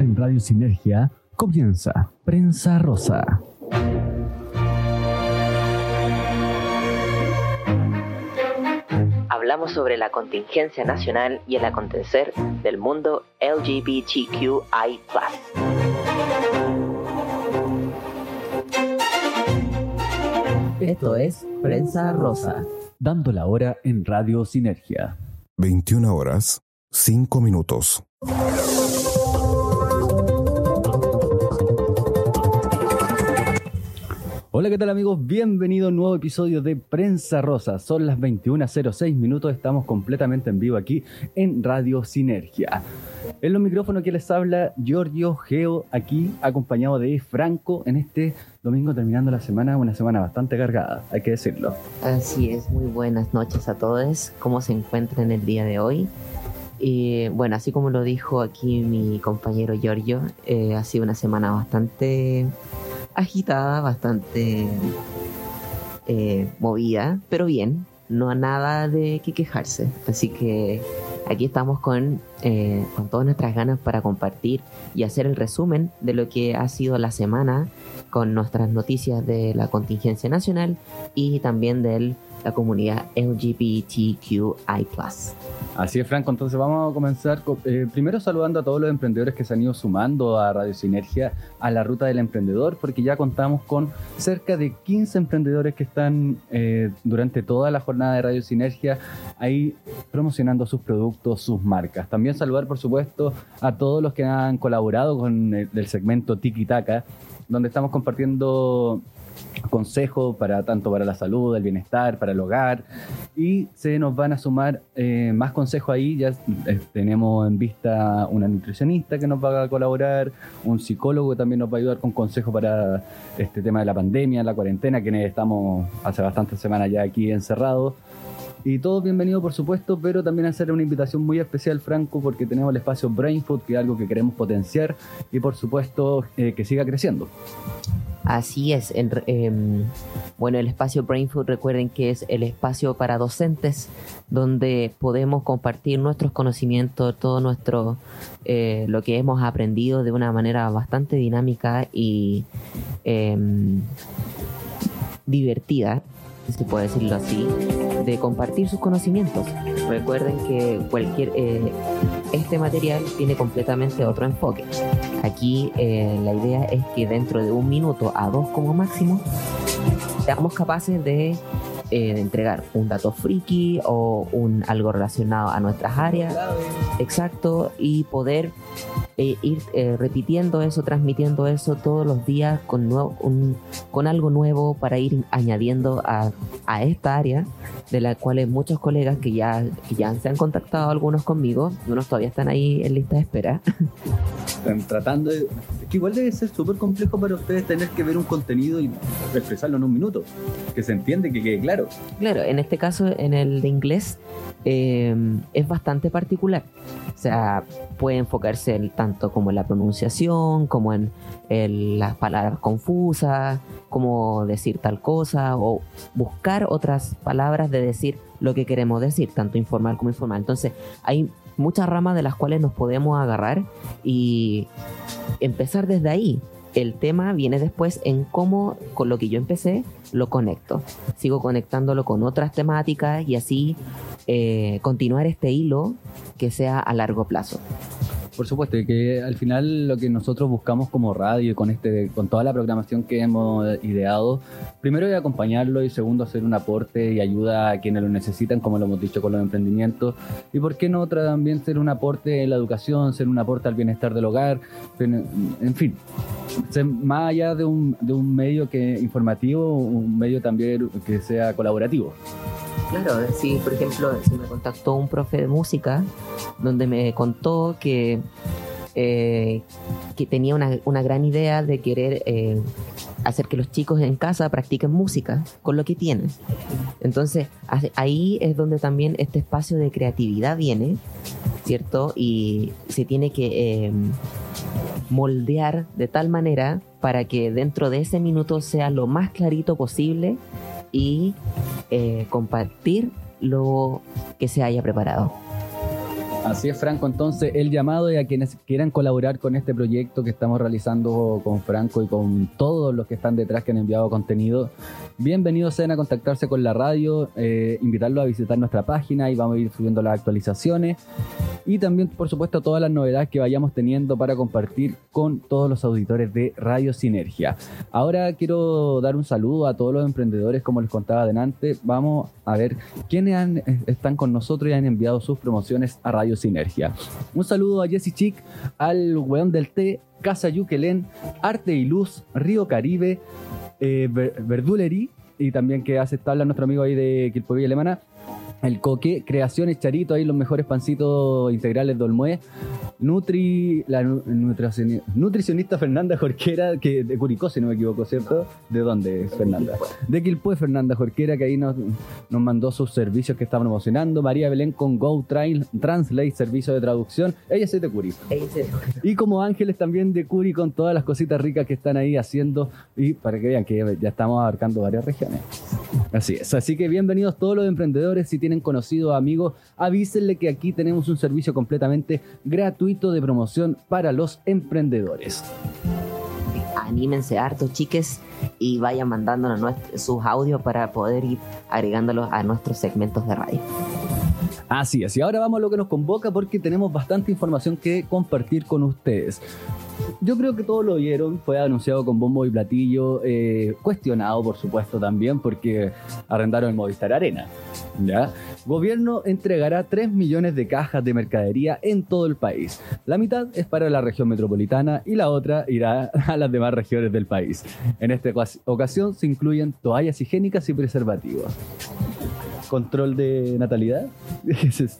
En Radio Sinergia comienza Prensa Rosa. Hablamos sobre la contingencia nacional y el acontecer del mundo LGBTQI. Esto es Prensa Rosa. Dando la hora en Radio Sinergia. 21 horas, 5 minutos. Hola, ¿qué tal amigos? Bienvenido a un nuevo episodio de Prensa Rosa. Son las 21.06 minutos, estamos completamente en vivo aquí en Radio Sinergia. En los micrófonos que les habla Giorgio Geo, aquí acompañado de Franco en este domingo terminando la semana, una semana bastante cargada, hay que decirlo. Así es, muy buenas noches a todos. ¿Cómo se encuentran el día de hoy? Y bueno, así como lo dijo aquí mi compañero Giorgio, eh, ha sido una semana bastante agitada, bastante eh, movida, pero bien, no a nada de que quejarse. Así que aquí estamos con, eh, con todas nuestras ganas para compartir y hacer el resumen de lo que ha sido la semana con nuestras noticias de la contingencia nacional y también de la comunidad LGBTQI. Así es, Franco. Entonces vamos a comenzar eh, primero saludando a todos los emprendedores que se han ido sumando a Radio Sinergia a la ruta del emprendedor, porque ya contamos con cerca de 15 emprendedores que están eh, durante toda la jornada de Radio Sinergia ahí promocionando sus productos, sus marcas. También saludar, por supuesto, a todos los que han colaborado con el, el segmento Tiki Taka, donde estamos compartiendo consejos para tanto para la salud, el bienestar, para el hogar y se nos van a sumar eh, más consejos ahí. Ya eh, tenemos en vista una nutricionista que nos va a colaborar, un psicólogo que también nos va a ayudar con consejos para este tema de la pandemia, la cuarentena, que estamos hace bastantes semanas ya aquí encerrados. Y todos bienvenidos, por supuesto, pero también hacer una invitación muy especial, Franco, porque tenemos el espacio Brain Food, que es algo que queremos potenciar y, por supuesto, eh, que siga creciendo. Así es. Em, bueno, el espacio Brain Food, recuerden que es el espacio para docentes donde podemos compartir nuestros conocimientos, todo nuestro eh, lo que hemos aprendido de una manera bastante dinámica y em, divertida se puede decirlo así, de compartir sus conocimientos. Recuerden que cualquier eh, este material tiene completamente otro enfoque. Aquí eh, la idea es que dentro de un minuto a dos como máximo seamos capaces de eh, entregar un dato friki o un algo relacionado a nuestras áreas. Exacto, y poder eh, ir eh, repitiendo eso, transmitiendo eso todos los días con, nuevo, con algo nuevo para ir añadiendo a, a, esta área, de la cual muchos colegas que ya, que ya se han contactado algunos conmigo, unos todavía están ahí en lista de espera. Están tratando de... Que igual debe ser súper complejo para ustedes tener que ver un contenido y expresarlo en un minuto, que se entiende, que quede claro. Claro, en este caso, en el de inglés, eh, es bastante particular. O sea, puede enfocarse en, tanto como en la pronunciación, como en las palabras confusas, como decir tal cosa, o buscar otras palabras de decir lo que queremos decir, tanto informal como informal. Entonces, hay muchas ramas de las cuales nos podemos agarrar y empezar desde ahí. El tema viene después en cómo con lo que yo empecé lo conecto. Sigo conectándolo con otras temáticas y así eh, continuar este hilo que sea a largo plazo. Por supuesto, y que al final lo que nosotros buscamos como radio y con, este, con toda la programación que hemos ideado, primero es acompañarlo y segundo hacer un aporte y ayuda a quienes lo necesitan, como lo hemos dicho con los emprendimientos. Y por qué no también ser un aporte en la educación, ser un aporte al bienestar del hogar, en fin, más allá de un, de un medio que informativo, un medio también que sea colaborativo. Claro, si por ejemplo se me contactó un profe de música donde me contó que, eh, que tenía una, una, gran idea de querer eh, hacer que los chicos en casa practiquen música con lo que tienen. Entonces ahí es donde también este espacio de creatividad viene, ¿cierto? Y se tiene que eh, moldear de tal manera para que dentro de ese minuto sea lo más clarito posible y eh, compartir lo que se haya preparado. Así es, Franco. Entonces, el llamado es a quienes quieran colaborar con este proyecto que estamos realizando con Franco y con todos los que están detrás que han enviado contenido. Bienvenidos a contactarse con la radio, eh, invitarlos a visitar nuestra página y vamos a ir subiendo las actualizaciones. Y también, por supuesto, todas las novedades que vayamos teniendo para compartir con todos los auditores de Radio Sinergia. Ahora quiero dar un saludo a todos los emprendedores, como les contaba adelante. Vamos a ver quiénes eh, están con nosotros y han enviado sus promociones a Radio Sinergia. Un saludo a Jesse Chic, al Weón del Té, Casa Yuquelén, Arte y Luz, Río Caribe, eh, y también que hace tabla nuestro amigo ahí de Quilpovilla Alemana. El Coque, Creaciones Charito, ahí los mejores pancitos integrales de Olmué. Nutri, la nu- nutricioni- nutricionista Fernanda Jorquera, que de Curicó, si no me equivoco, ¿cierto? ¿De dónde es Fernanda? De Quilpue, Fernanda Jorquera, que ahí nos, nos mandó sus servicios que está promocionando. María Belén con Go Trail, Translate, servicio de traducción. Ella es de Curi. Y como Ángeles también de Curi con todas las cositas ricas que están ahí haciendo. Y para que vean que ya, ya estamos abarcando varias regiones. Así es. Así que bienvenidos todos los emprendedores. Si tienen conocidos amigos, avísenle que aquí tenemos un servicio completamente gratuito de promoción para los emprendedores. Anímense harto, chiques, y vayan mandándonos nuestro- sus audios para poder ir agregándolos a nuestros segmentos de radio. Así es, y ahora vamos a lo que nos convoca porque tenemos bastante información que compartir con ustedes. Yo creo que todos lo vieron, fue anunciado con bombo y platillo, eh, cuestionado por supuesto también porque arrendaron el Movistar Arena. ¿ya? Gobierno entregará 3 millones de cajas de mercadería en todo el país. La mitad es para la región metropolitana y la otra irá a las demás regiones del país. En esta ocas- ocasión se incluyen toallas higiénicas y preservativos. Control de natalidad.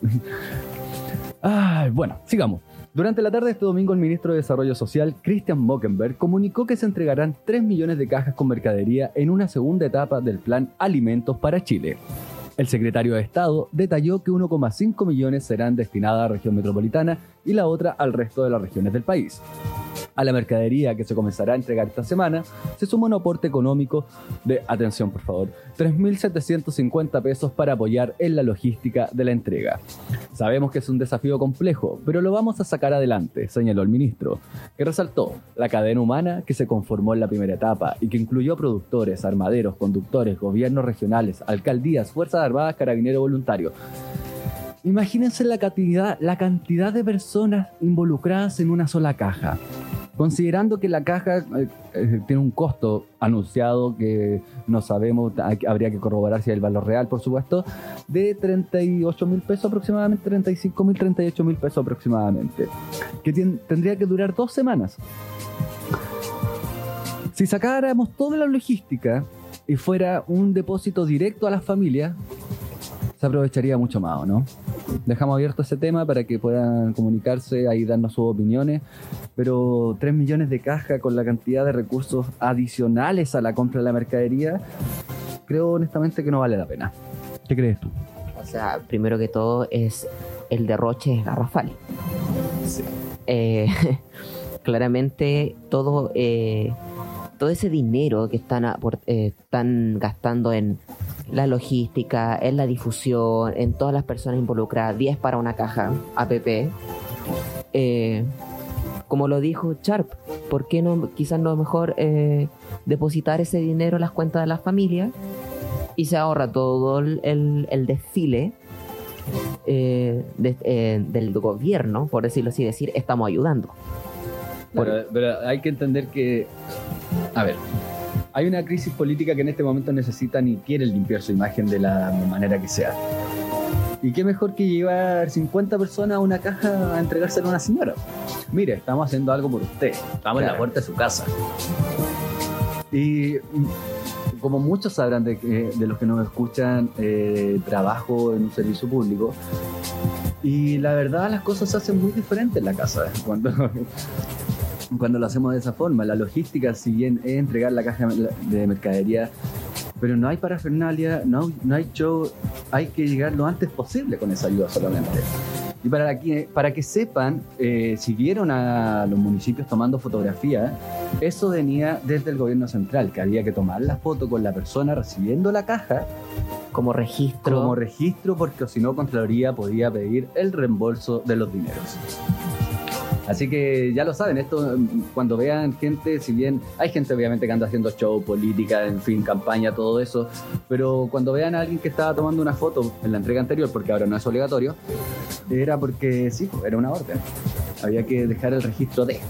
Bueno, sigamos. Durante la tarde de este domingo, el ministro de Desarrollo Social, Christian Mockenberg, comunicó que se entregarán 3 millones de cajas con mercadería en una segunda etapa del plan Alimentos para Chile. El secretario de Estado detalló que 1,5 millones serán destinadas a la región metropolitana y la otra al resto de las regiones del país. A la mercadería que se comenzará a entregar esta semana se suma un aporte económico de, atención por favor, 3.750 pesos para apoyar en la logística de la entrega. Sabemos que es un desafío complejo, pero lo vamos a sacar adelante, señaló el ministro, que resaltó la cadena humana que se conformó en la primera etapa y que incluyó productores, armaderos, conductores, gobiernos regionales, alcaldías, fuerzas armadas, carabineros voluntarios. Imagínense la cantidad, la cantidad de personas involucradas en una sola caja. Considerando que la caja eh, eh, tiene un costo anunciado que no sabemos, habría que corroborar si hay el valor real, por supuesto, de 38 mil pesos aproximadamente, 35 mil, 38 mil pesos aproximadamente, que tendría que durar dos semanas. Si sacáramos toda la logística y fuera un depósito directo a las familias, se aprovecharía mucho más, ¿o ¿no? Dejamos abierto ese tema para que puedan comunicarse ahí darnos sus opiniones, pero 3 millones de cajas con la cantidad de recursos adicionales a la compra de la mercadería, creo honestamente que no vale la pena. ¿Qué crees tú? O sea, primero que todo es el derroche garrafal. Eh, claramente todo, eh, todo ese dinero que están, eh, están gastando en la logística, en la difusión, en todas las personas involucradas, 10 para una caja APP. eh, como lo dijo Sharp, ¿por qué no quizás no es mejor eh, depositar ese dinero en las cuentas de las familias y se ahorra todo el, el- desfile eh, eh, del gobierno, por decirlo así, decir, estamos ayudando. Pero, pero hay que entender que, a ver, hay una crisis política que en este momento necesitan y quieren limpiar su imagen de la manera que sea. Y qué mejor que llevar 50 personas a una caja a entregársela a una señora. Mire, estamos haciendo algo por usted. Estamos en la puerta de su casa. Y mm, como muchos sabrán de, que- de los que nos escuchan, eh, trabajo en un servicio público. Y la verdad, las cosas se hacen muy diferentes en la casa. Cuando, cuando lo hacemos de esa forma. La logística, si bien es entregar la caja de mercadería, pero no hay parafernalia, no, no hay show, hay que llegar lo antes posible con esa ayuda solamente. Y para que, para que sepan, eh, si vieron a los municipios tomando fotografías, eso venía desde el gobierno central, que había que tomar la foto con la persona recibiendo la caja como registro. como registro porque si no Contraloría podía pedir el reembolso de los dineros. Así que ya lo saben, esto mm, cuando vean gente, si bien hay gente obviamente que anda haciendo show, política, en fin, campaña, todo eso, pero cuando vean a alguien que estaba tomando una foto en la entrega anterior, porque ahora no es obligatorio, era porque sí, era una orden. Había que dejar el registro de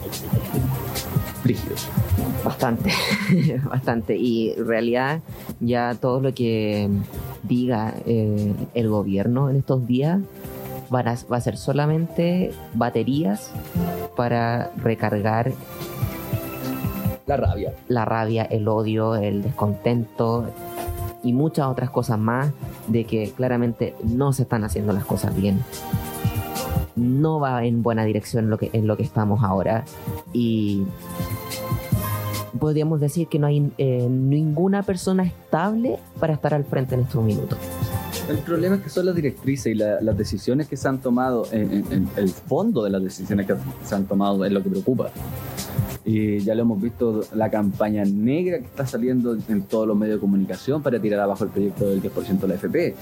rígidos. Bastante, bastante. Y en realidad ya todo lo que diga eh, el gobierno en estos días van a- va a ser solamente baterías para recargar La rabia. la rabia, el odio, el descontento y muchas otras cosas más de que claramente no se están haciendo las cosas bien. No va en buena dirección lo que, en lo que estamos ahora y podríamos decir que no hay eh, ninguna persona estable para estar al frente en estos minutos. El problema es que son las directrices y la- las decisiones que se han tomado, en, en- en el fondo de las decisiones que se han tomado es lo que preocupa. Y ya lo hemos visto, la campaña negra que está saliendo en todos los medios de comunicación para tirar abajo el proyecto del 10% de la FP.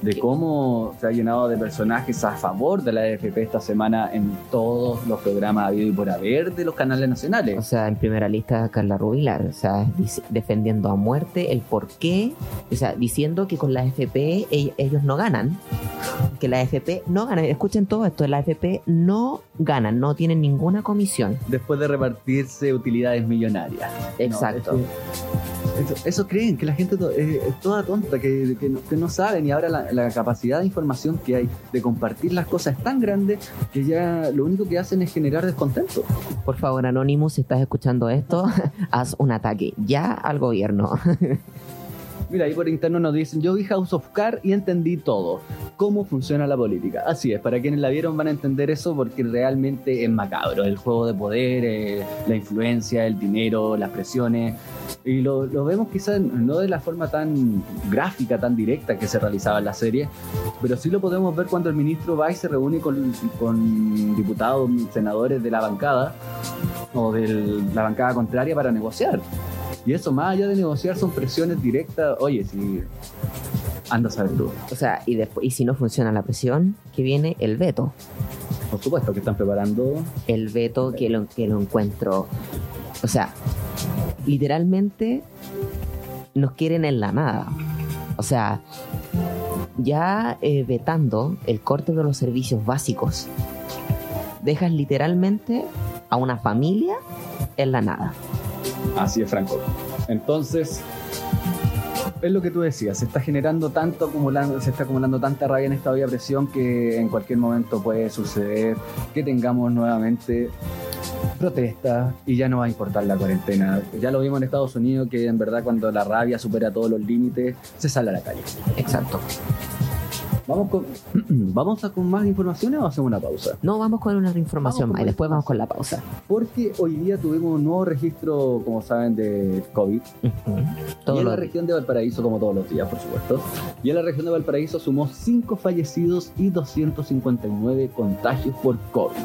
De cómo se ha llenado de personajes a favor de la FP esta semana en todos los programas habido y por haber de los canales O nacionales. sea, en primera lista Carla Rubilar, o sea, defendiendo a muerte el por qué, o sea, diciendo que con la FP ell- ellos no ganan, que la FP no gana. Escuchen todo esto, la FP no ganan, no tienen ninguna comisión. Después de repartirse utilidades millonarias. Exacto. No, eso, eso- eso creen, que la gente to- eh, es toda tonta, que, que no, que no saben y ahora la, la capacidad de información que hay de compartir las cosas es tan grande que ya lo único que hacen es generar descontento. Por favor, Anonymous, si estás escuchando esto, haz un ataque ya al gobierno. Mira, ahí por interno nos dicen, yo vi House of Cards y entendí todo, cómo funciona la política. Así es, para quienes la vieron van a entender eso porque realmente es macabro, el juego de poder, eh, la influencia, el dinero, las presiones. Y lo, vemos quizás no de la forma tan gráfica, tan directa que se realizaba en la serie, pero sí lo podemos ver cuando el ministro va y se reúne con, con diputados, senadores de la bancada o de la bancada contraria para negociar. Y eso, más allá de negociar, son presiones directas. Oye, si. Anda a saber tú. O sea, y, después, y si no funciona la presión, que viene el veto. Por supuesto que están preparando. el veto que lo, que lo encuentro. O sea, literalmente nos quieren en la nada. O sea, ya eh, vetando el corte de los servicios básicos, dejas literalmente a una familia en la nada. Así es, Franco. Entonces. Es lo que tú decías, se está generando tanto acumulando, se está acumulando tanta rabia en esta de presión que en cualquier momento puede suceder que tengamos nuevamente protestas y ya no va a importar la cuarentena. Ya lo vimos en Estados Unidos que en verdad cuando la rabia supera todos los límites se sale a la calle. Exacto. Vamos con, ¿Vamos a con más informaciones o hacemos una pausa? No, vamos con una información más y después vamos con la pausa. Porque hoy día tuvimos un nuevo registro, como saben, de COVID. Y en la región de Valparaíso, como todos los días, por supuesto. Y en la región de Valparaíso sumó 5 fallecidos y 259 contagios por COVID.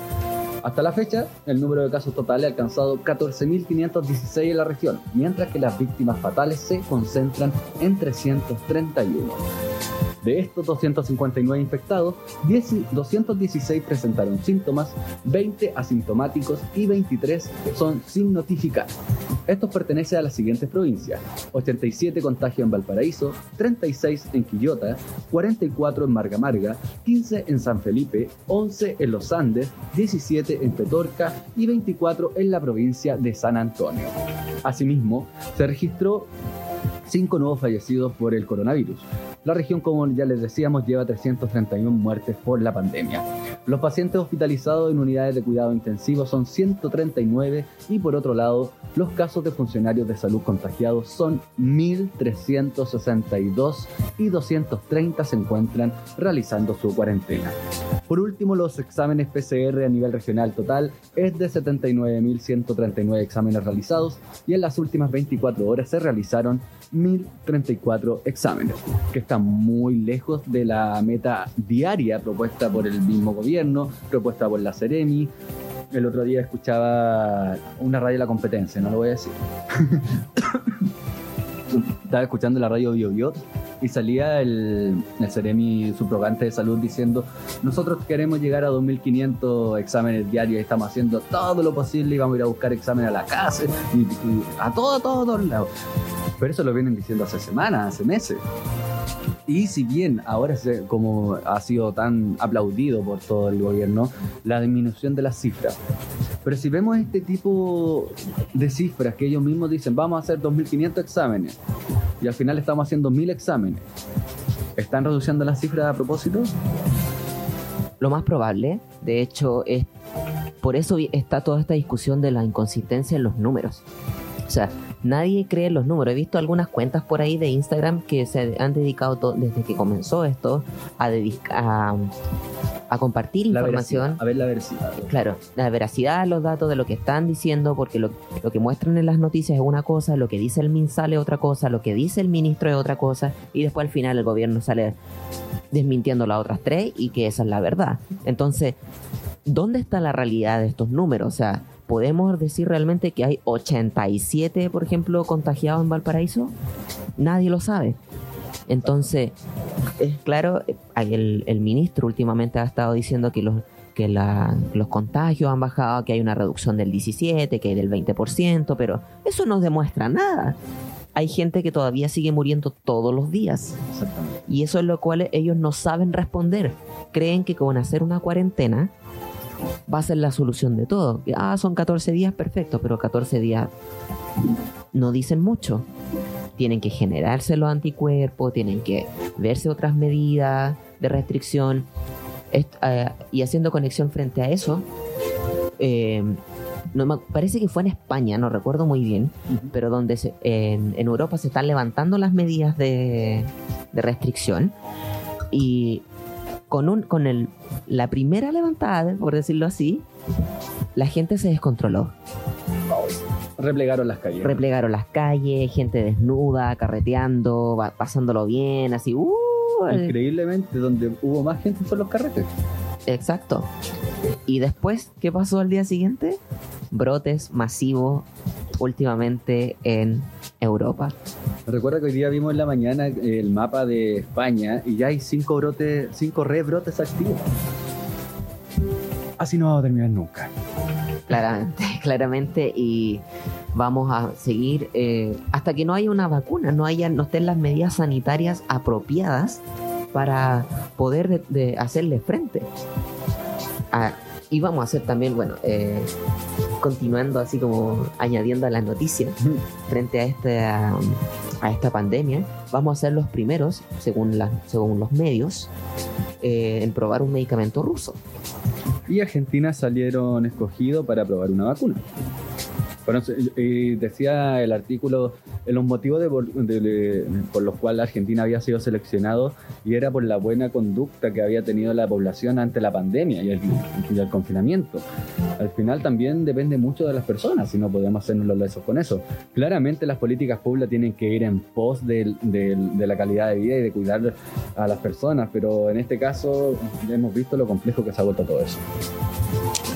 Hasta la fecha, el número de casos totales ha alcanzado 14.516 en la región, mientras que las víctimas fatales se concentran en 331. De estos 259 infectados, 10 216 presentaron síntomas, 20 asintomáticos y 23 son sin notificar. Estos pertenecen a las siguientes provincias: 87 contagios en Valparaíso, 36 en Quillota, 44 en Marga Marga, 15 en San Felipe, 11 en Los Andes, 17 en Petorca y 24 en la provincia de San Antonio. Asimismo, se registró 5 nuevos fallecidos por el coronavirus. La región, como ya les decíamos, lleva 331 muertes por la pandemia. Los pacientes hospitalizados en unidades de cuidado intensivo son 139 y por otro lado, los casos de funcionarios de salud contagiados son 1.362 y 230 se encuentran realizando su cuarentena. Por último, los exámenes PCR a nivel regional total es de 79.139 exámenes realizados y en las últimas 24 horas se realizaron 1.034 exámenes, que están muy lejos de la meta diaria propuesta por el mismo gobierno, propuesta por la Ceremi. El otro día escuchaba una radio de la competencia, no lo voy a decir. Estaba escuchando la radio Bio Bio y salía el, el Ceremi subrogante de salud diciendo nosotros queremos llegar a 2.500 exámenes diarios, estamos haciendo todo lo posible y vamos a ir a buscar exámenes a la casa y, y a todo, todo, todos lados. Pero eso lo vienen diciendo hace semanas, hace meses. Y si bien ahora, se, como ha sido tan aplaudido por todo el gobierno, la disminución de las cifras. Pero si vemos este tipo de cifras que ellos mismos dicen, vamos a hacer 2.500 exámenes, y al final estamos haciendo 1.000 exámenes, ¿están reduciendo las cifras a propósito? Lo más probable, de hecho, es por eso está toda esta discusión de la inconsistencia en los números. O sea, nadie cree en los números. He visto algunas cuentas por ahí de Instagram que se han dedicado todo, desde que comenzó esto a, a, a compartir La información. a ver la veracidad. Claro, la veracidad de los datos de lo que están diciendo, porque lo, lo que muestran en las noticias es una cosa, lo que dice el MinSal es otra cosa, lo que dice el ministro es otra cosa, y después al final el gobierno sale desmintiendo las otras tres y que esa es la verdad. Entonces, ¿dónde está la realidad de estos números? O sea, ¿podemos decir realmente que hay 87, por ejemplo, contagiados en Valparaíso? Nadie lo sabe. Entonces, es claro, el, el ministro últimamente ha estado diciendo que los que la- los contagios han bajado, que hay una reducción del 17, que hay del 20%, pero eso no demuestra nada. Hay gente que todavía sigue muriendo todos los días. Y eso es lo cual ellos no saben responder. Creen que con hacer una cuarentena va a ser la solución de todo. Ah, son 14 días, perfecto, pero 14 días no dicen mucho. Tienen que generarse los anticuerpos, tienen que verse otras medidas de restricción. Est- eh, y haciendo conexión frente a eso, eh, no me- parece que fue en España, no recuerdo muy bien, pero donde se- en, en Europa se están levantando las medidas de, de restricción y con, un, con el, la primera levantada, por decirlo así, la gente se descontroló. Replegaron las calles. Replegaron las calles, gente desnuda, carreteando, pasándolo bien, así, ¡uh! Increíblemente, donde hubo más gente fue los carretes. Exacto. Y después, ¿qué pasó al día siguiente? Brotes masivos últimamente en Europa. Recuerda que hoy día vimos en la mañana eh, el mapa de España y ya hay cinco brotes, cinco rebrotes activos. Así no vamos a terminar nunca. Claramente, claramente. Y vamos a seguir eh, hasta que no haya una vacuna, no haya, no estén las medidas sanitarias apropiadas para poder de- de hacerle frente. Ah, y vamos a hacer también, bueno, eh, continuando así como añadiendo a las noticias frente a esta, a esta pandemia, vamos a ser los primeros, según, la, según los medios, eh, en probar un medicamento ruso. Y Argentina salieron escogidos para probar una vacuna. Bueno, y decía el artículo eh, los motivos de por, de- de- los cuales Argentina había sido seleccionado y era por la buena conducta que había tenido la población ante la pandemia y el, y el confinamiento. Al final también depende mucho de las personas, si no podemos hacernos los lesos con eso. Claramente las políticas públicas tienen que ir en pos del- de la calidad de vida y de cuidar a las personas, pero en este caso hemos visto lo complejo que se ha vuelto todo eso.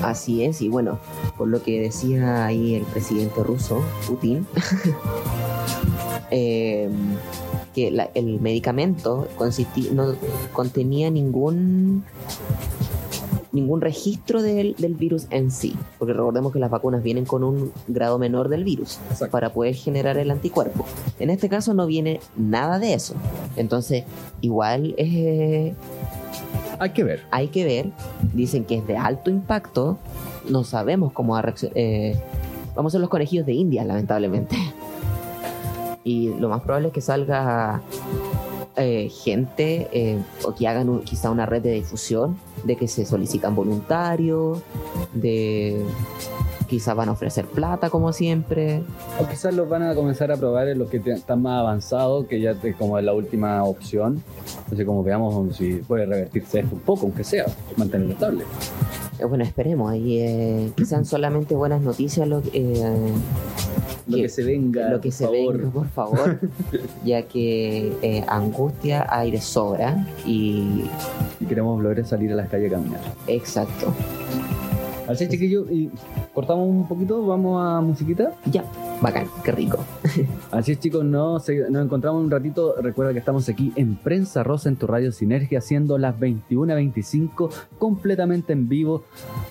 Así es, y bueno, por lo que decía ahí el presidente ruso, Putin, eh, que la- el medicamento consisti- no contenía ningún ningún registro del, del virus en sí, porque recordemos que las vacunas vienen con un grado menor del virus Exacto. para poder generar el anticuerpo. En este caso no viene nada de eso. Entonces, igual es, Hay que ver. hay que ver, dicen que es de alto impacto, no sabemos cómo va a reaccionar. eh, vamos a ser los conejillos de India, lamentablemente. Y lo más probable es que salga eh, gente eh, o que hagan quizá una red de difusión de que se solicitan voluntarios, de quizá van a ofrecer plata como siempre. O quizás los van a comenzar a probar en los que te- están más avanzados, que ya te- como es la última opción. Entonces, como veamos si puede revertirse esto un poco, aunque sea, mantenerlo estable. Eh, bueno, esperemos, ahí eh, que sean solamente buenas noticias lo, eh, Lo que- que se venga. lo que por se favor. venga, por favor, ya que eh, angustia hay de sobra y Y queremos lograr salir a las calles a caminar. exacto. Así, chiquillos, y cortamos un poquito, vamos a musiquita. Ya, bacán, qué rico. Así es, chicos, nos, nos encontramos un ratito. Recuerda que estamos aquí en Prensa Rosa en tu radio Sinergia, haciendo las 21.25 completamente en vivo.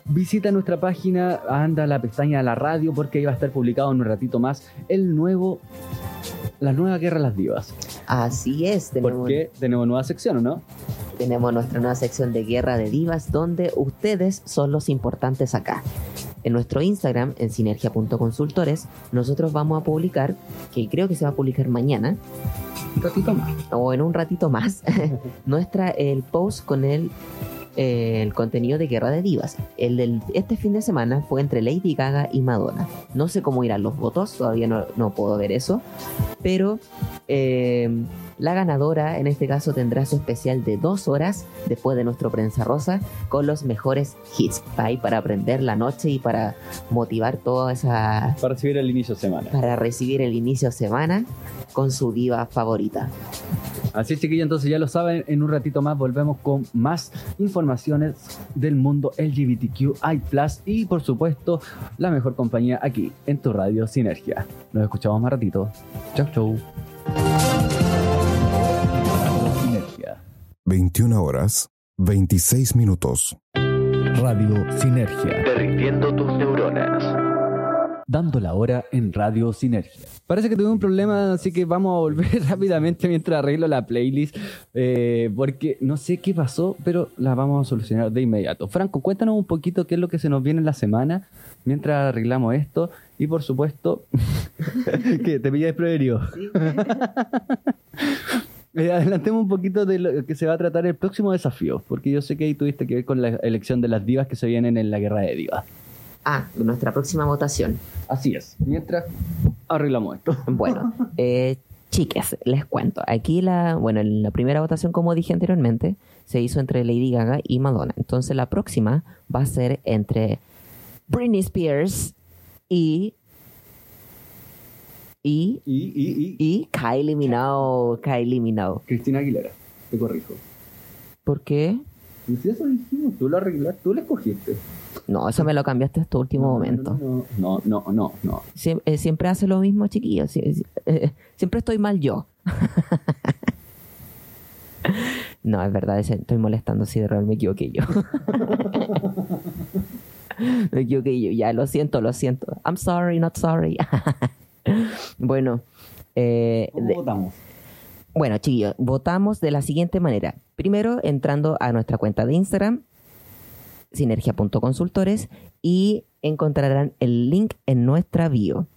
Visita nuestra página, anda a la pestaña de la radio porque ahí va a estar publicado en un ratito más el nuevo. La nueva Guerra de las Divas. Así es, tenemos, Porque tenemos nueva sección, ¿o no? tenemos nuestra nueva sección de Guerra de Divas donde ustedes son los importantes acá. En nuestro Instagram, en sinergia.consultores, nosotros vamos a publicar, que creo que se va a publicar mañana, Un ratito más. o en un ratito más, nuestra, el post con el, eh, el contenido de Guerra de Divas. El del este fin de semana fue entre Lady Gaga y Madonna. No sé cómo irán los votos, todavía no, no puedo ver eso, pero eh, la ganadora en este caso tendrá su especial de dos horas después de nuestro Prensa Rosa con los mejores hits ahí para aprender la noche y para motivar toda esa Para recibir el inicio de semana. para recibir el inicio de semana con su diva favorita. Así es, chiquillos, entonces ya lo saben, en un ratito más volvemos con más informaciones del mundo LGBTQI+, y por supuesto, la mejor compañía aquí, en tu radio Sinergia. Nos escuchamos más ratito. Chau, chau. Sinergia. 21 horas, 26 minutos. Radio Sinergia. Derritiendo tus neuronas. Dando la hora en Radio Sinergia. Parece que tuve un problema, así que vamos a volver rápidamente mientras arreglo la playlist, eh, porque no sé qué pasó, pero la vamos a solucionar de inmediato. Franco, cuéntanos un poquito qué es lo que se nos viene en la semana mientras arreglamos esto y por supuesto que te pilla desprevenido. Eh, adelantemos un poquito de lo que se va a tratar el próximo desafío, porque yo sé que ahí tuviste que ver con la elección de las divas que se vienen en la guerra de divas. Ah, nuestra próxima votación. Así es. Mientras arreglamos esto. Bueno, eh, chiques, les cuento. Aquí la, bueno, en la primera votación, como dije anteriormente, se hizo entre Lady Gaga y Madonna. Entonces la próxima va a ser entre Britney Spears y y Y, y, y. y Kylie Minogue. Kylie Minogue. Cristina Aguilera, te corrijo. ¿Por qué? Si eso dijimos, tú lo arreglaste, tú lo escogiste. No, eso me lo cambiaste hasta último No, momento. No, no, no, no. Sie- eh, siempre hace lo mismo, chiquillos. Sie- sie- eh, siempre estoy mal yo. no, es verdad, es- estoy molestando si de real me equivoqué yo. me equivoqué yo. Ya, lo siento, lo siento. I'm sorry, not sorry. bueno, eh, ¿Cómo votamos? bueno, chiquillos, votamos de la siguiente manera. Primero, entrando a nuestra cuenta de Instagram, sinergia.consultores, y encontrarán el link en nuestra bio,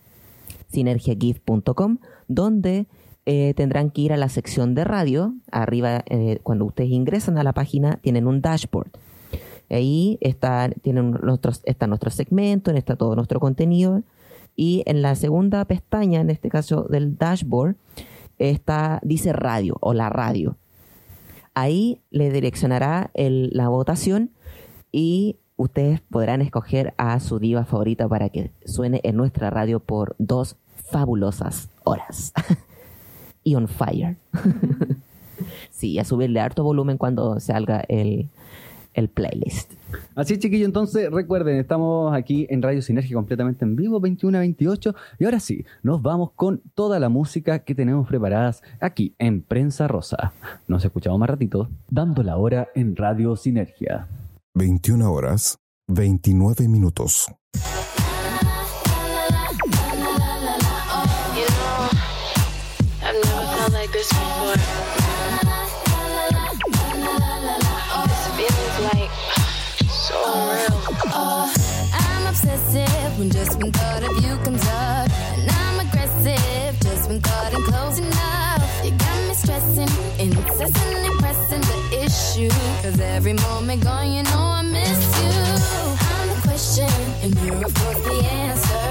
sinergiagift.com, donde eh, tendrán que ir a la sección de radio. Arriba, eh, cuando ustedes ingresan a la página, tienen un dashboard. Ahí está, tienen nuestros, está nuestro segmento, está todo nuestro contenido. Y en la segunda pestaña, en este caso del dashboard, está, dice radio o la radio. Ahí le direccionará la votación y ustedes podrán escoger a su diva favorita para que suene en nuestra radio por dos fabulosas horas. y on fire. sí, a subirle harto volumen cuando salga el, el playlist. Así, chiquillo, entonces recuerden, estamos aquí en Radio Sinergia completamente en vivo, 21 a 28. Y ahora sí, nos vamos con toda la música que tenemos preparadas aquí en Prensa Rosa. Nos escuchamos más ratito, dando la hora en Radio Sinergia. 21 horas, 29 minutos. When just one thought of you comes up. And I'm aggressive just when thought I'm close enough. You got me stressing, incessantly the issue. Cause every moment gone, you know I miss you. I'm the question, and you're of course the answer.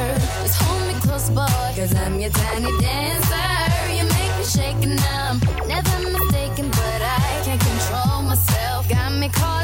Just hold me close, boy, cause I'm your tiny dancer. You make me shake and I'm never mistaken, but I can't control myself. Got me calling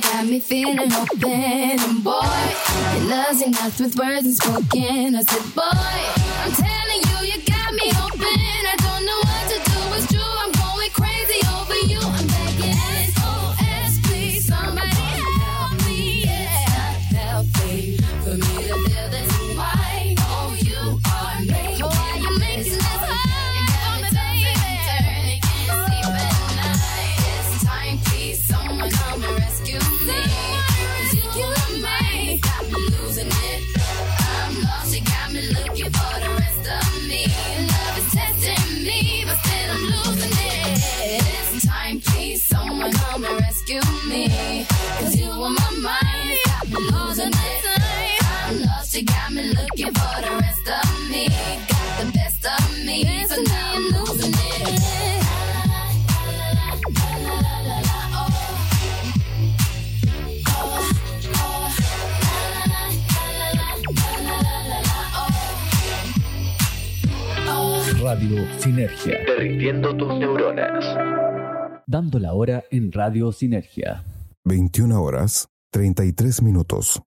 got me feeling open. And boy, your love's enough with words and spoken. I said, boy, I'm Sinergia. Derritiendo tus neuronas. Dando la hora en Radio Sinergia. 21 horas, 33 minutos.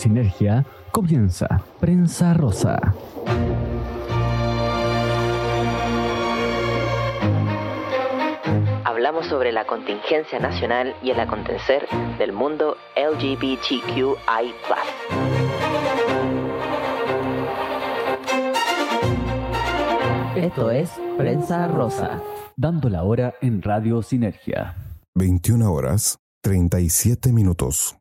Sinergia comienza Prensa Rosa. Hablamos sobre la contingencia nacional y el acontecer del mundo LGBTQI. Esto es Prensa Rosa. Dando la hora en Radio Sinergia. 21 horas 37 minutos.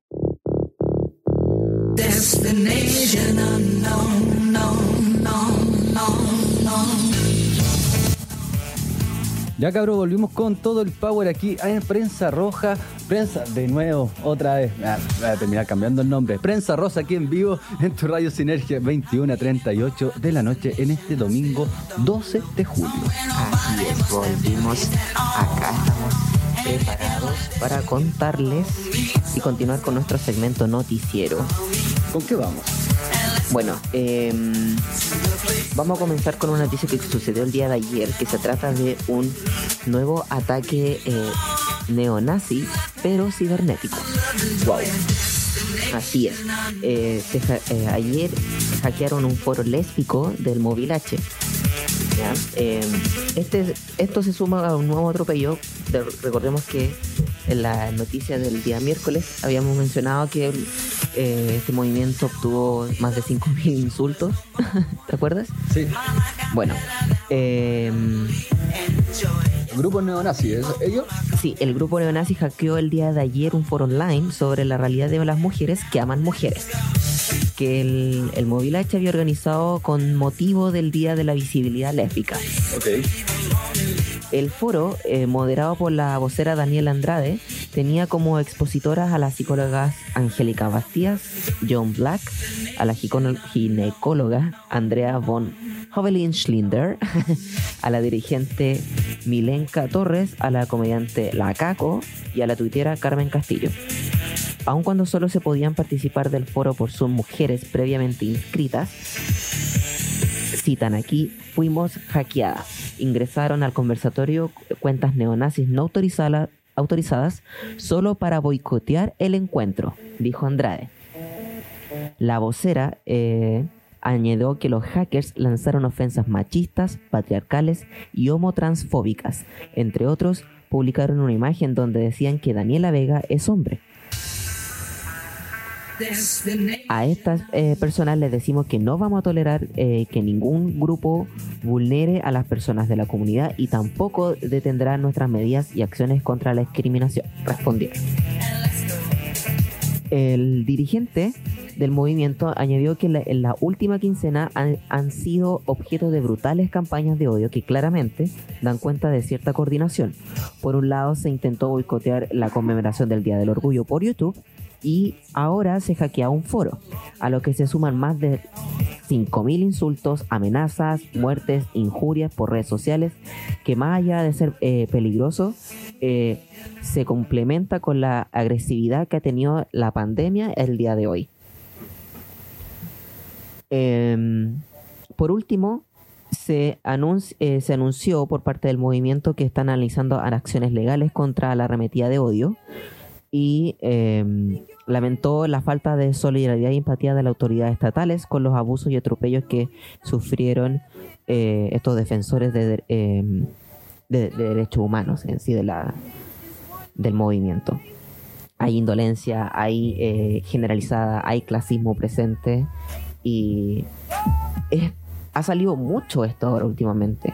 Ya cabrón, volvimos con todo el power aquí en Prensa Roja. Prensa, de nuevo, otra vez. Ah, voy a terminar cambiando el nombre. Prensa Rosa aquí en vivo en tu Radio Sinergia 21 a 38 de la noche en este domingo 12 de julio. Así es, volvimos acá. Preparados para contarles y continuar con nuestro segmento noticiero. ¿Con qué vamos? Bueno, em, vamos a comenzar con una noticia que sucedió el día de ayer, que se trata de un nuevo ataque eh, neonazi, pero cibernético. Wow. Así es. Eh, se eh, ayer hackearon un foro lésbico del Móvil H. ¿ya? Eh, este, esto se suma a un nuevo atropello. De- recordemos que en la noticia del día miércoles habíamos mencionado que eh, este movimiento obtuvo más de 5.000 insultos. ¿Te acuerdas? Sí. Bueno, eh, Grupo neonazi, ¿es ellos? sí, el grupo neonazi hackeó el día de ayer un foro online sobre la realidad de las mujeres que aman mujeres. Que el, el Móvil H había organizado con motivo del Día de la Visibilidad Lésbica. El foro, eh, moderado por la vocera Daniela Andrade, tenía como expositoras a las psicólogas Angélica Bastías, John Black, a la ginecóloga Andrea von Hovelin Schlinder, a la dirigente Milenka Torres, a la comediante La Caco y a la tuitera Carmen Castillo. Aun cuando solo se podían participar del foro por sus mujeres previamente inscritas, citan aquí, fuimos hackeadas. Ingresaron al conversatorio cuentas neonazis no autorizada- autorizadas solo para boicotear el encuentro, dijo Andrade. La vocera eh, añadió que los hackers lanzaron ofensas machistas, patriarcales y homotransfóbicas. Entre otros, publicaron una imagen donde decían que Daniela Vega es hombre. A estas eh, personas les decimos que no vamos a tolerar eh, que ningún grupo vulnere a las personas de la comunidad y tampoco detendrá nuestras medidas y acciones contra la discriminación. Respondieron. El dirigente del movimiento añadió que la- en la última quincena han, han sido objeto de brutales campañas de odio que claramente dan cuenta de cierta coordinación. Por un lado, se intentó boicotear la conmemoración del Día del Orgullo por YouTube y ahora se hackea un foro, a lo que se suman más de 5.000 insultos, amenazas, muertes, injurias por redes sociales, que más allá de ser eh, peligroso, eh, se complementa con la agresividad que ha tenido la pandemia el día de hoy. Em, por último, se, eh, se anunció por parte del movimiento que están analizando acciones legales contra la arremetida de odio y em, lamentó la falta de solidaridad y empatía de las autoridades estatales con los abusos y atropellos que sufrieron eh, estos defensores de, em, de- de derechos humanos en sí de la, del movimiento. Hay indolencia, hay eh, generalizada, hay clasismo presente y es- ha salido mucho esto ahora últimamente.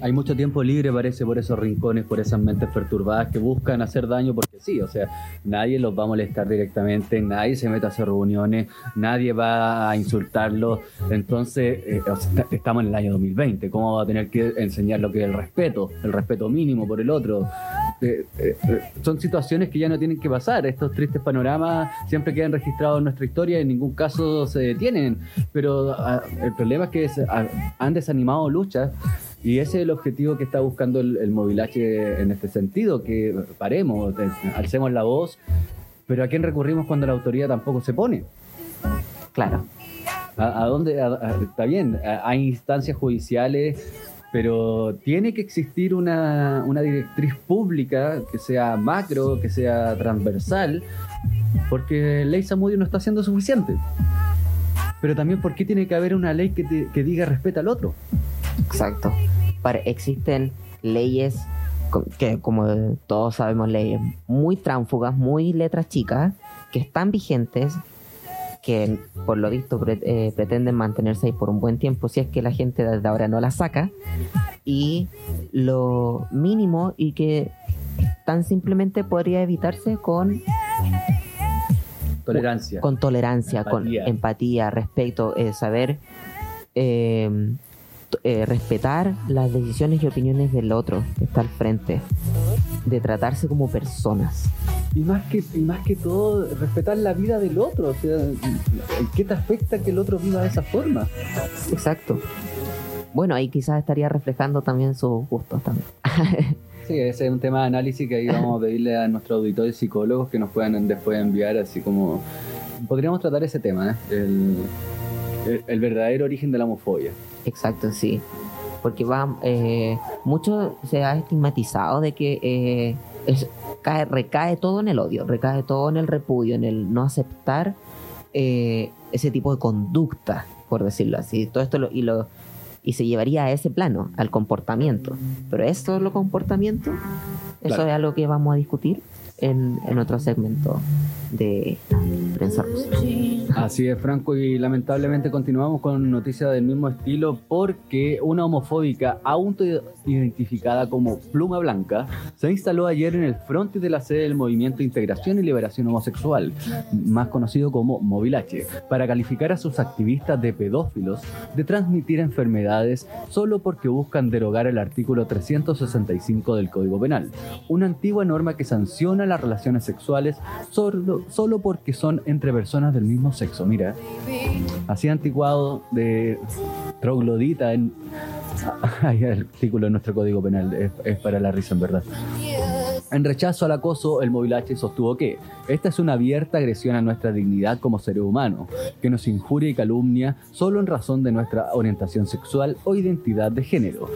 Hay mucho tiempo libre, parece, por esos rincones, por esas mentes perturbadas que buscan hacer daño, porque sí, o sea, nadie los va a molestar directamente, nadie se mete a hacer reuniones, nadie va a insultarlos. Entonces, eh, estamos en el año 2020, ¿cómo va a tener que enseñar lo que es el respeto, el respeto mínimo por el otro? Eh, eh, son situaciones que ya no tienen que pasar. Estos tristes panoramas siempre quedan registrados en nuestra historia y en ningún caso se detienen. Pero ah, el problema es que ah, han desanimado luchas y ese es el objetivo que está buscando el, el Movilache en este sentido, que paremos, alcemos la voz, pero ¿a quién recurrimos cuando la autoridad tampoco se pone? claro, ¿A, a dónde? a- a- está bien, hay instancias judiciales, pero tiene que existir una, una directriz pública que sea macro, que sea transversal, Porque ley Samudio no está siendo suficiente. Pero también, ¿por qué tiene que haber una ley que, te- que diga respeta al otro? Exacto. Para, existen leyes que, como todos sabemos, leyes muy tránfugas, muy letras chicas, que están vigentes, que por lo visto pre- eh, pretenden mantenerse ahí por un buen tiempo si es que la gente desde ahora no las saca. Y lo mínimo y que tan simplemente podría evitarse con Tolerancia. con tolerancia, Empatía. con empatía, respeto, eh, saber eh, eh, respetar las decisiones y opiniones del otro que está al frente, de tratarse como personas. Y más que, y más que todo, respetar la vida del otro. O sea, ¿qué te afecta que el otro viva de esa forma? Exacto. Bueno, ahí quizás estaría reflejando también sus gustos también. Sí, ese es un tema de análisis que ahí vamos a pedirle a nuestros auditores psicólogos que nos puedan después enviar, así como. Podríamos tratar ese tema, ¿eh? el, el- el verdadero origen de la homofobia. Exacto, sí. Porque va, eh, mucho se ha estigmatizado de que eh, es- cae- recae todo en el odio, recae todo en el repudio, en el no aceptar eh, ese tipo de conducta, por decirlo así. Todo esto lo, y lo y se llevaría a ese plano, al comportamiento. Pero esto es lo comportamiento, eso Claro. es algo que vamos a discutir en, en otro segmento de Prensa Rusa. Así es, Franco, y lamentablemente continuamos con noticias del mismo estilo porque una homofóbica autoidentificada como Pluma Blanca se instaló ayer en el frontis de la sede del Movimiento Integración y Liberación Homosexual, más conocido como Movilache, para calificar a sus activistas de pedófilos de transmitir enfermedades solo porque buscan derogar el artículo 365 del Código Penal, una antigua norma que sanciona las relaciones sexuales solo, solo porque son entre personas del mismo sexo. Mira, así anticuado de troglodita en... Hay artículo en nuestro Código Penal, es, es para la risa en verdad. En rechazo al acoso, el Movilache sostuvo que esta es una abierta agresión a nuestra dignidad como seres humanos, que nos injuria y calumnia solo en razón de nuestra orientación sexual o identidad de género.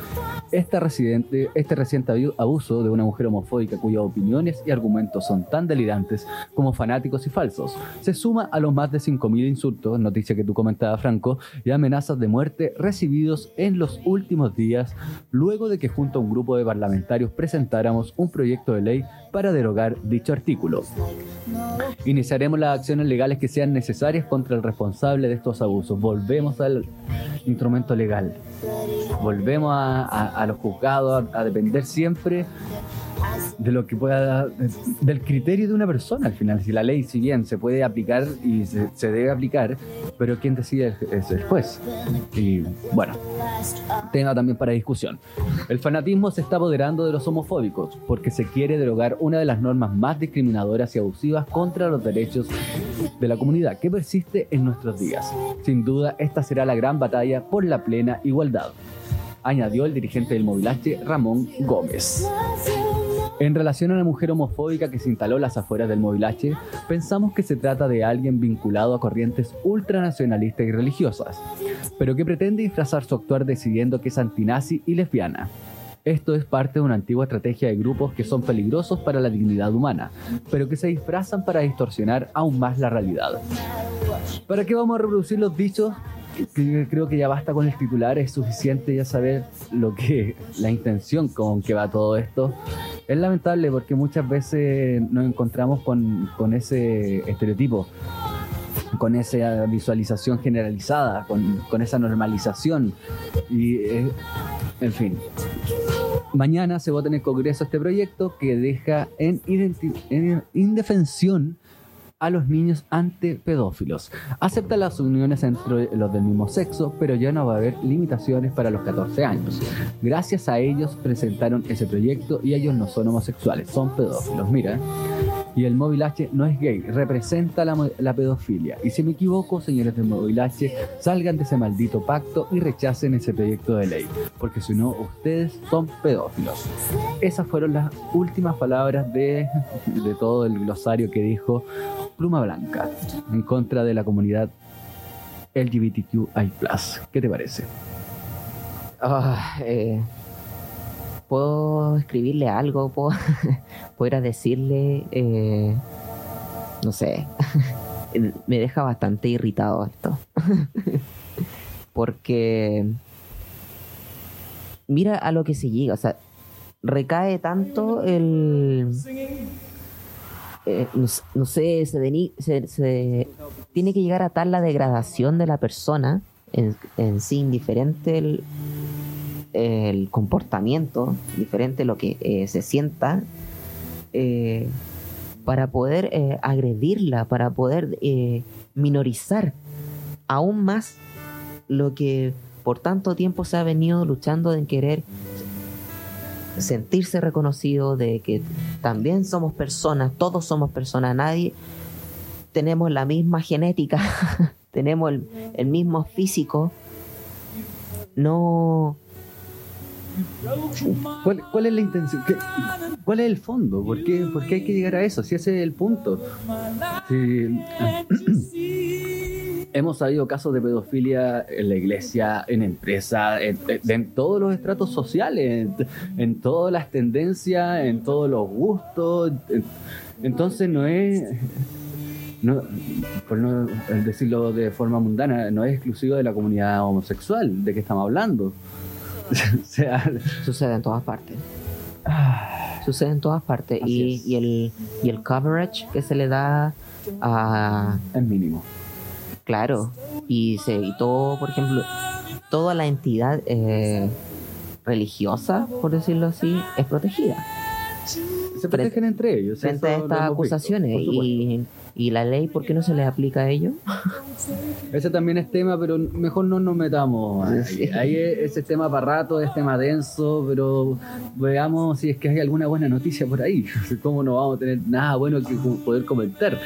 Esta residente, este reciente abu- abuso de una mujer homofóbica cuyas opiniones y argumentos son tan delirantes como fanáticos y falsos, se suma a los más de 5.000 insultos, noticia que tú comentabas Franco, y amenazas de muerte recibidos en los últimos días, luego de que junto a un grupo de parlamentarios presentáramos un proyecto de ley para derogar dicho artículo. Iniciaremos las acciones legales que sean necesarias contra el responsable de estos abusos. Volvemos al instrumento legal. Volvemos a, los juzgados a, a depender siempre de lo que pueda del criterio de una persona al final. Si la ley si bien se puede aplicar y se, debe aplicar pero quien decide es, es el juez y bueno tema también para discusión. El fanatismo se está apoderando de los homofóbicos porque se quiere derogar una de las normas más discriminadoras y abusivas contra los derechos de la comunidad que persiste en nuestros días. Sin duda esta será la gran batalla por la plena igualdad añadió el dirigente del Movilache Ramón Gómez en relación a la mujer homofóbica que se instaló en las afueras del Movilache, pensamos que se trata de alguien vinculado a corrientes ultranacionalistas y religiosas, pero que pretende disfrazar su actuar decidiendo que es antinazi y lesbiana. Esto es parte de una antigua estrategia de grupos que son peligrosos para la dignidad humana, pero que se disfrazan para distorsionar aún más la realidad. ¿Para qué vamos a reproducir los dichos? Creo que ya basta con el titular, es suficiente ya saber lo que la intención con que va todo esto. Es lamentable porque muchas veces nos encontramos con, con ese estereotipo, con esa visualización generalizada, con, con esa normalización. Y, eh, en fin. Mañana se vota en el Congreso este proyecto que deja en, en indefensión a los niños ante pedófilos. Acepta las uniones entre los del mismo sexo, pero ya no va a haber limitaciones para los 14 años. Gracias a ellos presentaron ese proyecto y ellos no son homosexuales, son pedófilos. Mira. Y el Móvil H no es gay, representa la pedofilia. Y si me equivoco, señores del Móvil H, salgan de ese maldito pacto y rechacen ese proyecto de ley. Porque si no, ustedes son pedófilos. Esas fueron las últimas palabras de, de todo el glosario que dijo Pluma Blanca en contra de la comunidad LGBTQI. ¿Qué te parece? Eh, ¿Puedo escribirle algo? ¿Puedo, puedo decirle? eh, no sé, me deja bastante irritado esto. Porque mira a lo que se llega, o sea, recae tanto el... eh, no, sé, se, tiene que llegar a tal la degradación de la persona en, sí, indiferente el, comportamiento, diferente lo que eh, se sienta, eh, para poder agredirla, para poder minorizar aún más lo que por tanto tiempo se ha venido luchando en querer sentirse reconocido, de que también somos personas, todos somos personas, nadie tenemos la misma genética, tenemos el, mismo físico, no ¿Cuál, es la intención? ¿Qué- ¿Cuál es el fondo? ¿Por qué, por qué hay que llegar a eso? Si ese es el punto. hemos sabido casos de pedofilia en la iglesia, en empresas, en, en- en todos los estratos sociales, en, en todas las tendencias, en todos los gustos. En- entonces no es... No, por no decirlo de forma mundana, no es exclusivo de la comunidad homosexual de que estamos hablando. o sea, sucede en todas partes. Sucede en todas partes. Y, y el, y el coverage que se le da a, es mínimo. Claro, y, se, y todo, por ejemplo, toda la entidad eh, religiosa, por decirlo así, es protegida Se protegen entre ellos. frente a estas visto, acusaciones. y, y la ley, ¿por qué no se le aplica a ellos? Ese también es tema, pero mejor no nos metamos. Ahí, Sí. Ahí es, ese tema para rato, es tema denso, pero veamos si es que hay alguna buena noticia por ahí. ¿Cómo no vamos a tener nada bueno que poder comentar?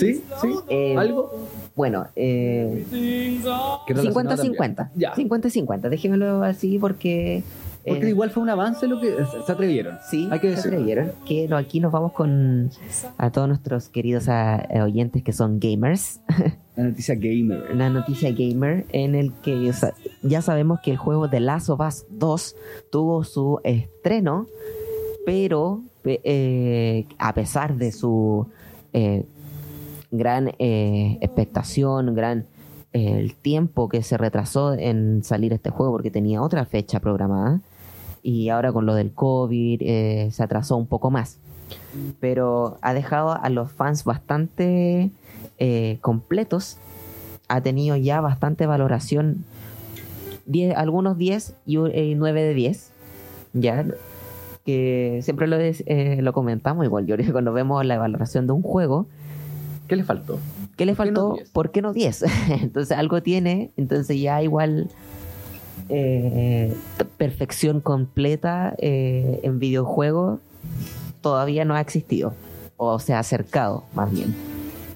¿Sí? ¿Sí? Eh, ¿Algo? Bueno, eh, Que relacionado 50-50. también. Ya. 50-50, déjenmelo así porque... Porque eh, igual fue un avance lo que se atrevieron. Sí, hay que se atrevieron. Que no, aquí nos vamos con a todos nuestros queridos ah, eh, oyentes que son gamers. La noticia gamer. la noticia gamer en el que o sea, ya sabemos que el juego The Last of Us 2 tuvo su estreno, pero pe- eh, a pesar de su eh, gran eh, expectación, gran eh, el tiempo que se retrasó en salir este juego porque tenía otra fecha programada y ahora con lo del COVID eh, se atrasó un poco más. Pero ha dejado a los fans bastante eh, completos. Ha tenido ya bastante valoración. 10 algunos 10 y un- eh, 9 de 10. Ya. Que siempre lo, eh, lo comentamos. Igual yo cuando vemos la valoración de un juego. ¿Qué le faltó? ¿Qué le ¿Por qué no faltó? 10? ¿Por qué no 10? entonces algo tiene, entonces ya igual eh, perfección completa eh, en videojuegos todavía no ha existido o se ha acercado más bien.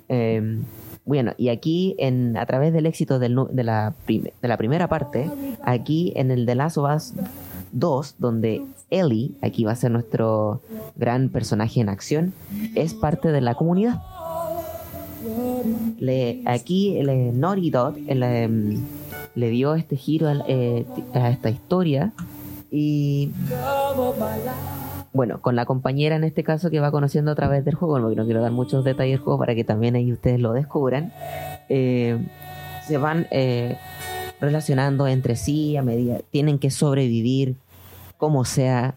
Eh, bueno, y aquí en, a través del éxito del de, la prim- de la primera parte, aquí en el The Last of Us 2, donde Ellie, aquí va a ser nuestro gran personaje en acción, es parte de la comunidad le, aquí le, Naughty Dog eh, le, dio este giro eh, a esta historia y bueno, con la compañera en este caso que va conociendo a través del juego, no quiero dar muchos detalles del juego para que también ahí ustedes lo descubran, eh, se van eh, relacionando entre sí a medida, tienen que sobrevivir como sea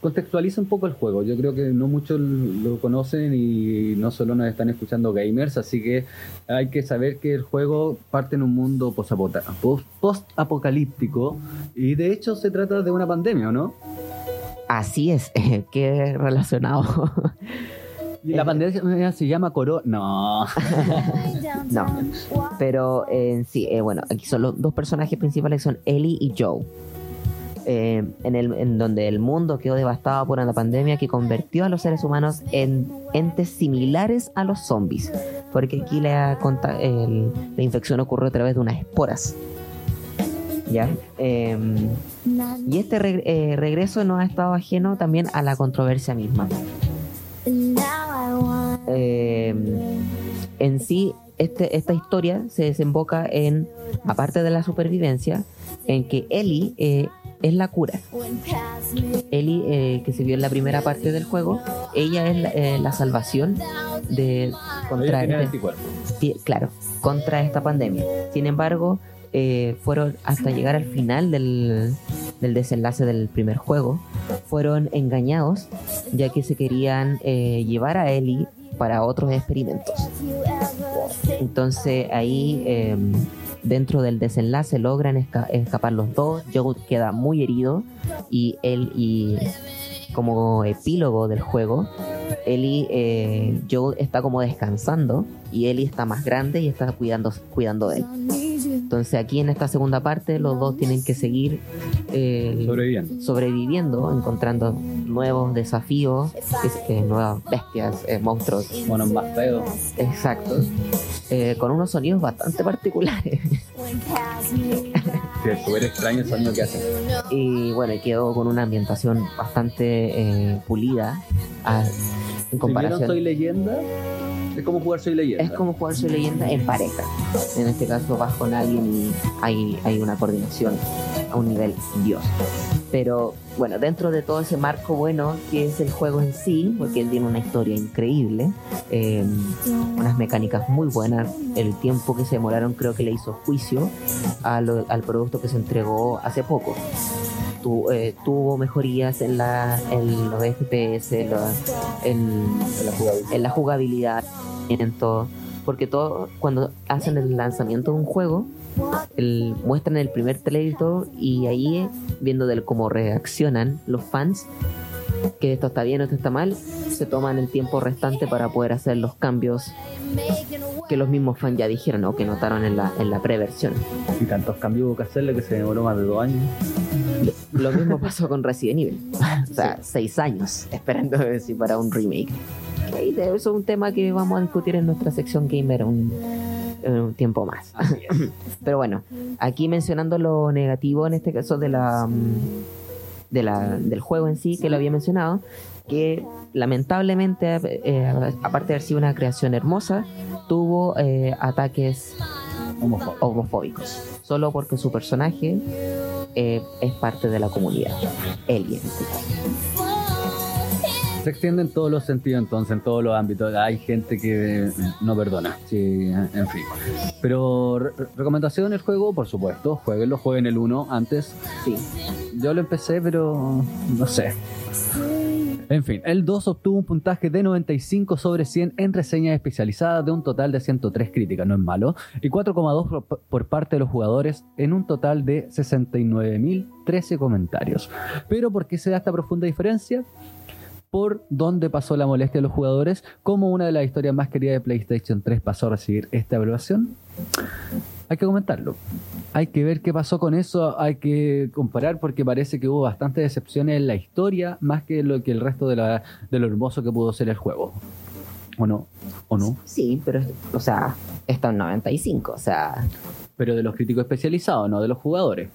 Contextualiza un poco el juego. Yo creo que no muchos lo conocen y no solo nos están escuchando gamers, así que hay que saber que el juego parte en un mundo post-apo- post- post-apocalíptico y de hecho se trata de una pandemia, ¿o no? Así es, qué relacionado. Y la pandemia se llama Corona. No. No, pero en sí, eh, bueno, aquí son los dos personajes principales son Ellie y Joe. Eh, en, el, en donde el mundo quedó devastado por una pandemia que convirtió a los seres humanos en entes similares a los zombies. Porque aquí la, el- la infección ocurrió a través de unas esporas. ¿Ya? Eh, y este eh, regreso no ha estado ajeno también a la controversia misma. Eh, en sí, este, esta historia se desemboca en, aparte de la supervivencia, en que Ellie eh, es la cura. Ellie, eh, que se vio en la primera parte del juego, ella es la, eh, la salvación de contra este- claro, contra esta pandemia. Sin embargo, eh, fueron hasta llegar al final del, del desenlace del primer juego, fueron engañados ya que se querían eh, llevar a Ellie para otros experimentos. Entonces ahí eh, dentro del desenlace logran esca- escapar los dos, Joel queda muy herido y él y como epílogo del juego, Ellie, eh, está como descansando y Ellie está más grande y está cuidando, cuidando de él. Entonces aquí en esta segunda parte los dos tienen que seguir eh, Sobreviviendo. sobreviviendo, encontrando nuevos desafíos, es- eh, nuevas bestias, eh, monstruos, Monos más feos. exacto, eh, con unos sonidos bastante particulares. Sí, súper extraño el sonido que hacen. y bueno, quedó con una ambientación bastante eh, pulida a- en Si comparación. Soy Leyenda, es como jugar Soy Leyenda. Es como jugar su leyenda en pareja. En este caso vas con alguien y hay, hay una coordinación a un nivel dios. Pero bueno, dentro de todo ese marco bueno que es el juego en sí, porque él tiene una historia increíble, eh, unas mecánicas muy buenas, el tiempo que se demoraron creo que le hizo juicio al producto que se entregó hace poco. Tu- eh, tuvo mejorías en, la, en los FPS, en, En la jugabilidad. en la jugabilidad, en todo. Porque todo, cuando hacen el lanzamiento de un juego, el- muestran el primer trailer y todo, y ahí eh, viendo del cómo reaccionan los fans, que esto está bien o esto está mal, se toman el tiempo restante para poder hacer los cambios que los mismos fans ya dijeron o que notaron en la, en la preversión. Y tantos cambios hubo que hacerle que se demoró más de dos años. Lo mismo pasó con Resident Evil. O sea, seis años esperando a ver si para un remake. Y eso es un tema que vamos a discutir en nuestra sección gamer un, un tiempo más. Pero bueno, aquí mencionando lo negativo en este caso de la, mm, de la del juego en sí, que lo había mencionado, que lamentablemente, eh, aparte de haber sido una creación hermosa, tuvo eh, ataques Homofóbico. homofóbicos, solo porque su personaje eh, es parte de la comunidad. Ellie en caso. Se extiende en todos los sentidos, entonces, en todos los ámbitos. Hay gente que eh, no perdona. Sí, en fin. Pero, re- recomendación del juego, por supuesto. Jueguenlo, jueguen el 1 antes. Sí, Yo lo empecé, pero no sé. En fin, el 2 obtuvo un puntaje de 95 sobre 100 en reseñas especializadas de un total de 103 críticas, no es malo, y 4,2 por, por parte de los jugadores en un total de 69.013 comentarios. Pero ¿por qué se da esta profunda diferencia? Por dónde pasó la molestia de los jugadores, como una de las historias más queridas de PlayStation 3 pasó a recibir esta evaluación. Hay que comentarlo. Hay que ver qué pasó con eso, hay que comparar porque parece que hubo bastantes decepciones en la historia, más que lo que el resto de, la, de lo hermoso que pudo ser el juego. ¿O no? ¿O no? sí, pero, o sea, está en 95, o sea, Pero de los críticos especializados, no de los jugadores.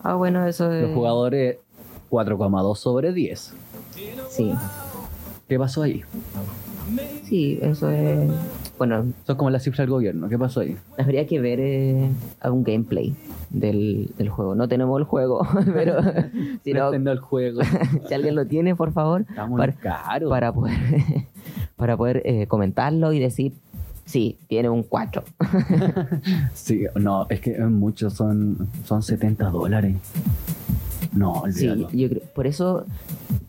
ah, bueno, eso es. Los jugadores 4,2 sobre 10. Sí, ¿Qué pasó ahí? sí, eso es. Bueno, Son como las cifras del gobierno. ¿Qué pasó ahí? habría que ver eh, algún gameplay del, del juego. No tenemos el juego, pero si, no, el juego. si alguien lo tiene, por favor, Está muy para, caro. para poder, para poder eh, comentarlo y decir, sí, tiene un 4. Sí, no, es que muchos son, son 70 dólares. No, Sí, olvídalo. yo creo, por eso,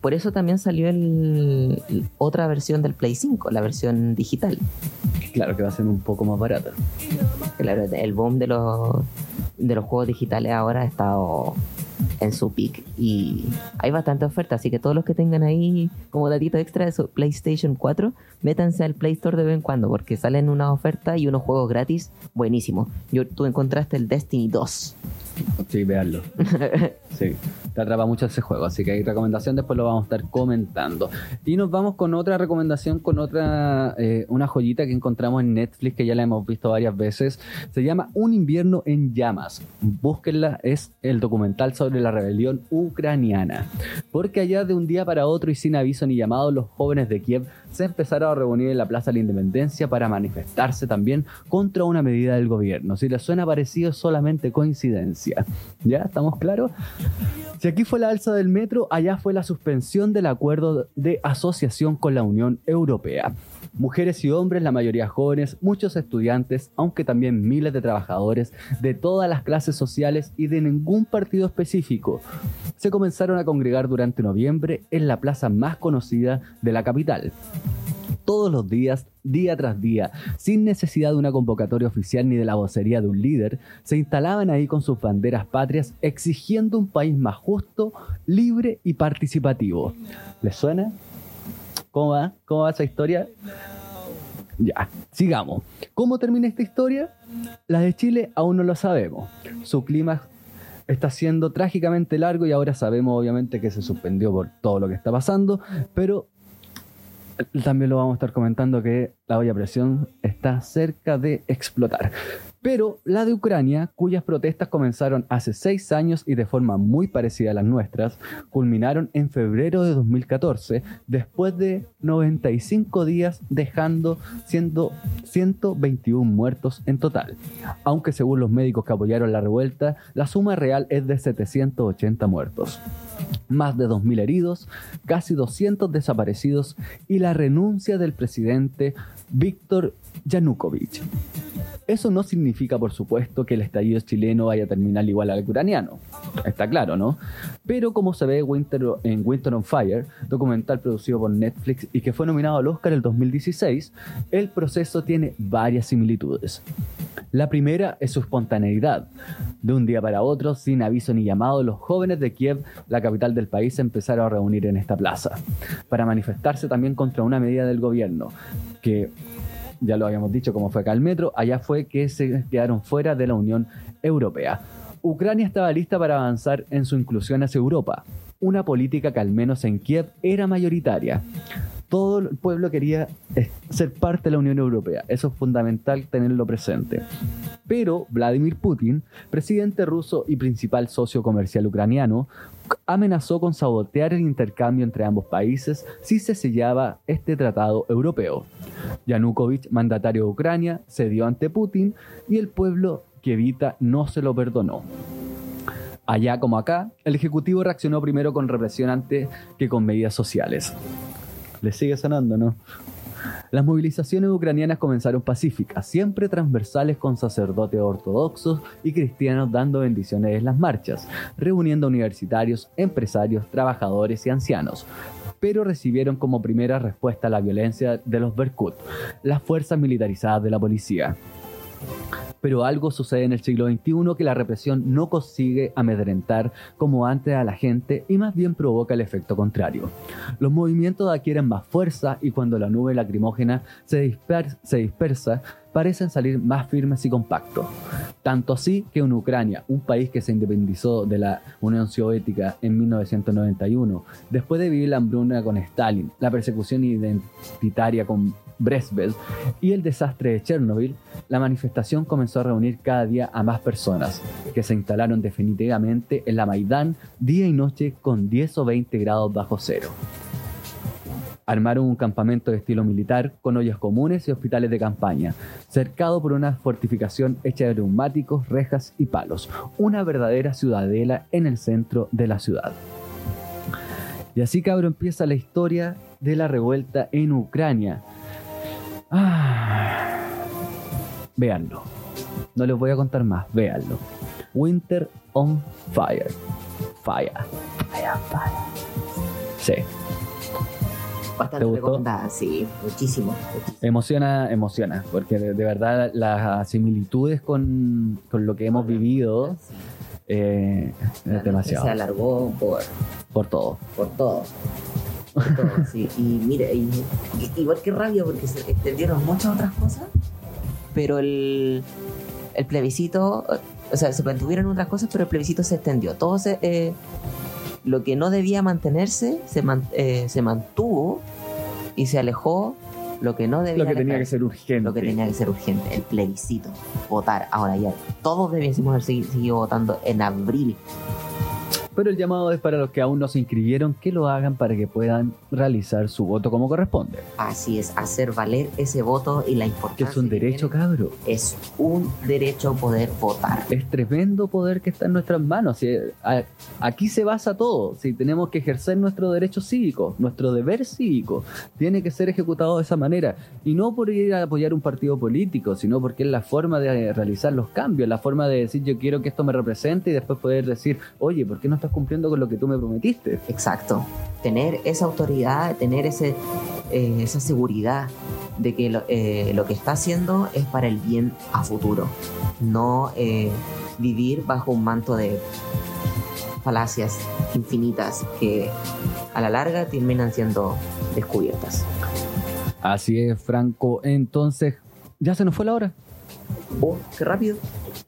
por eso también salió el, el- otra versión del Play 5, la versión digital. Claro que va a ser un poco más barata. Claro, el boom de los de los juegos digitales ahora ha estado en su peak y hay bastante oferta, así que todos los que tengan ahí como datito extra de su PlayStation 4, métanse al Play Store de vez en cuando porque salen unas ofertas y unos juegos gratis buenísimos. Yo, tú encontraste el Destiny 2. Sí, veanlo. Sí, te atrapa mucho ese juego, así que hay recomendación, después lo vamos a estar comentando. Y nos vamos con otra recomendación, con otra, eh, una joyita que encontramos en Netflix, que ya la hemos visto varias veces. Se llama Un invierno en llamas. Búsquenla, es el documental sobre la la rebelión ucraniana. Porque allá de un día para otro y sin aviso ni llamado, los jóvenes de Kiev se empezaron a reunir en la Plaza de la Independencia para manifestarse también contra una medida del gobierno. Si les suena parecido, solamente coincidencia. ¿Ya? ¿Estamos claros? Si aquí fue la alza del metro, allá fue la suspensión del acuerdo de asociación con la Unión Europea. Mujeres y hombres, la mayoría jóvenes, muchos estudiantes, aunque también miles de trabajadores de todas las clases sociales y de ningún partido específico, se comenzaron a congregar durante noviembre en la plaza más conocida de la capital todos los días, día tras día, sin necesidad de una convocatoria oficial ni de la vocería de un líder, se instalaban ahí con sus banderas patrias exigiendo un país más justo, libre y participativo. ¿Les suena? ¿Cómo va? ¿Cómo va esa historia? Ya, sigamos. ¿Cómo termina esta historia? La de Chile aún no lo sabemos. Su clima está siendo trágicamente largo y ahora sabemos obviamente que se suspendió por todo lo que está pasando, pero también lo vamos a estar comentando que la olla presión está cerca de explotar. Pero la de Ucrania, cuyas protestas comenzaron hace seis años y de forma muy parecida a las nuestras, culminaron en febrero de 2014, después de 95 días, dejando siendo 121 muertos en total. Aunque según los médicos que apoyaron la revuelta, la suma real es de 780 muertos. Más de 2.000 heridos, casi 200 desaparecidos y la renuncia del presidente Víctor Yanukovych. Eso no significa, por supuesto, que el estallido chileno vaya a terminar igual al ucraniano. Está claro, ¿no? Pero como se ve en Winter on Fire, documental producido por Netflix y que fue nominado al Oscar el 2016, el proceso tiene varias similitudes. La primera es su espontaneidad. De un día para otro, sin aviso ni llamado, los jóvenes de Kiev, la capital del país, se empezaron a reunir en esta plaza para manifestarse también contra una medida del gobierno que ya lo habíamos dicho como fue acá el metro, allá fue que se quedaron fuera de la Unión Europea. Ucrania estaba lista para avanzar en su inclusión hacia Europa, una política que al menos en Kiev era mayoritaria. Todo el pueblo quería eh, ser parte de la Unión Europea, eso es fundamental tenerlo presente. Pero Vladimir Putin, presidente ruso y principal socio comercial ucraniano, amenazó con sabotear el intercambio entre ambos países si se sellaba este tratado europeo. Yanukovych, mandatario de Ucrania, cedió ante Putin y el pueblo que evita no se lo perdonó. Allá como acá, el Ejecutivo reaccionó primero con represión antes que con medidas sociales. Le sigue sonando, ¿no? Las movilizaciones ucranianas comenzaron pacíficas, siempre transversales con sacerdotes ortodoxos y cristianos dando bendiciones en las marchas, reuniendo universitarios, empresarios, trabajadores y ancianos. Pero recibieron como primera respuesta la violencia de los Berkut, las fuerzas militarizadas de la policía. Pero algo sucede en el siglo XXI que la represión no consigue amedrentar como antes a la gente y más bien provoca el efecto contrario. Los movimientos adquieren más fuerza y cuando la nube lacrimógena se, disper- se dispersa, parecen salir más firmes y compactos. Tanto así que en Ucrania, un país que se independizó de la Unión Soviética en 1991, después de vivir la hambruna con Stalin, la persecución identitaria con Brezhnev y el desastre de Chernobyl, la manifestación comenzó a reunir cada día a más personas, que se instalaron definitivamente en la Maidán día y noche con 10 o 20 grados bajo cero. Armaron un campamento de estilo militar con ollas comunes y hospitales de campaña, cercado por una fortificación hecha de neumáticos, rejas y palos, una verdadera ciudadela en el centro de la ciudad. Y así cabro empieza la historia de la revuelta en Ucrania. Ah, véanlo. No les voy a contar más, véanlo. Winter on Fire. Fire. Fire, fire. Sí. Bastante recomendada, sí, muchísimo. muchísimo. Emociona, emociona, porque de, de verdad las similitudes con, con lo que hemos vivido eh, es demasiado. Se alargó por, Por todo. por todo. Sí. Y mire, y- y- igual que rabia porque se extendieron muchas otras cosas, pero el, el plebiscito, o sea, se mantuvieron otras cosas, pero el plebiscito se extendió. Todo se, eh, lo que no debía mantenerse se, man- eh, se mantuvo y se alejó lo que no debía Lo que tenía que ser urgente. lo que tenía que ser urgente, el plebiscito, votar. Ahora ya, todos debiésemos haber segui- seguido votando en abril. Pero el llamado es para los que aún no se inscribieron que lo hagan para que puedan realizar su voto como corresponde. Así es, hacer valer ese voto y la Que importancia. es un que derecho, tiene. cabro. Es un derecho poder votar. Es tremendo poder que está en nuestras manos. Aquí se basa todo. Si tenemos que ejercer nuestro derecho cívico, nuestro deber cívico, tiene que ser ejecutado de esa manera. Y no por ir a apoyar un partido político, sino porque es la forma de realizar los cambios, la forma de decir yo quiero que esto me represente y después poder decir, oye, ¿por qué no estás cumpliendo con lo que tú me prometiste? Exacto. Tener esa autoridad, tener ese, eh, esa seguridad de que lo, eh, lo que está haciendo es para el bien a futuro. No eh, vivir bajo un manto de falacias infinitas que a la larga terminan siendo descubiertas. Así es, Franco. Entonces, ¿ya se nos fue la hora? Oh, qué rápido.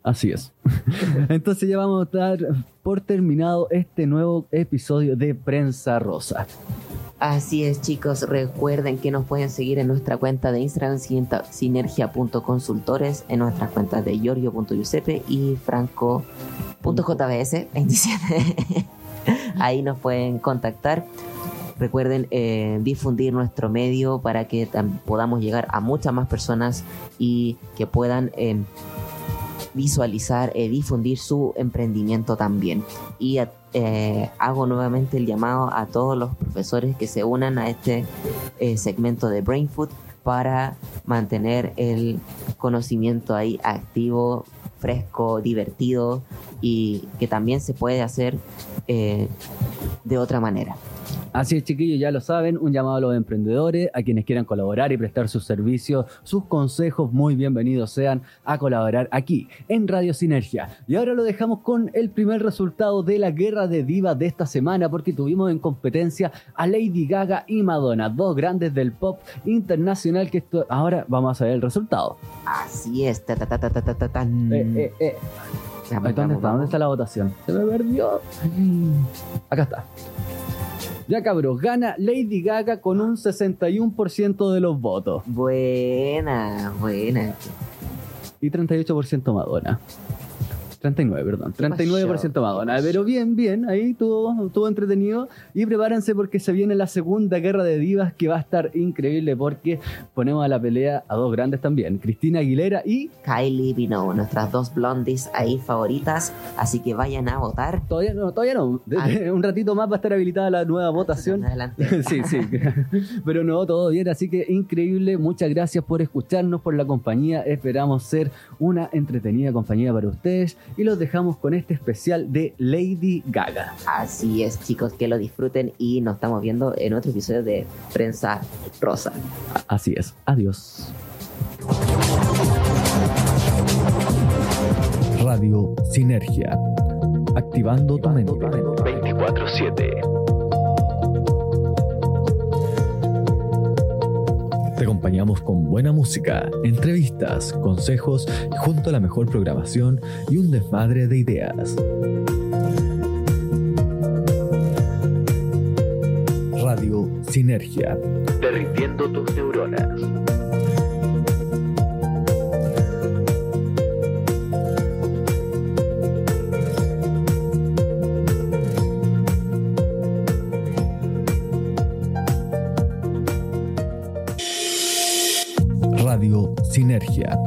Así es. Entonces ya vamos a dar por terminado este nuevo episodio de Prensa Rosa. Así es, chicos. Recuerden que nos pueden seguir en nuestra cuenta de Instagram, sinergia.consultores, en nuestras cuentas de giorgio.giuseppe y franco.jbs27. Ahí nos pueden contactar. Recuerden eh, difundir nuestro medio para que podamos llegar a muchas más personas y que puedan eh, visualizar, eh, difundir su emprendimiento también. Y hago nuevamente el llamado a todos los profesores que se unan a este segmento de Brain Food para mantener el conocimiento ahí activo, fresco, divertido y que también se puede hacer de otra manera. Así es, chiquillos, ya lo saben, un llamado a los emprendedores, a quienes quieran colaborar y prestar sus servicios, sus consejos, muy bienvenidos sean a colaborar aquí en Radio Sinergia. Y ahora lo dejamos con el primer resultado de la guerra de divas de esta semana, porque tuvimos en competencia a Lady Gaga y Madonna, dos grandes del pop internacional que esto... ahora vamos a ver el resultado. Así es. ta, ta, ta, ta, ta, ta, ta, tan. Eh, eh, eh. ¿Dónde está? ¿Dónde está la votación? Se me perdió. Acá está. Ya cabros, gana Lady Gaga con un 61% de los votos Buena, buena. y 38% Madonna. 39, perdón. ¿Qué 39% pasó? Madonna. ¿Qué Pero bien, bien, ahí estuvo, estuvo entretenido. Y prepárense porque se viene la segunda guerra de divas que va a estar increíble porque ponemos a la pelea a dos grandes también, Cristina Aguilera y Kylie Minogue, nuestras dos blondies ahí favoritas. Así que vayan a votar. todavía no, todavía no. Ah. Un ratito más va a estar habilitada la nueva votación. Adelante. Sí, sí. Pero no, todo bien, así que increíble. Muchas gracias por escucharnos, por la compañía. Esperamos ser una entretenida compañía para ustedes y los dejamos con este especial de Lady Gaga. Así es, chicos, que lo disfruten y nos estamos viendo en otro episodio de Prensa Rosa. Así es. Adiós. Radio Sinergia. Activando tu mente. 24-7. Te acompañamos con buena música, entrevistas, consejos junto a la mejor programación y un desmadre de ideas. Radio Sinergia. Derritiendo tus neuronas. Sinergia.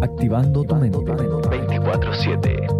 Activando tu mente. 24-7.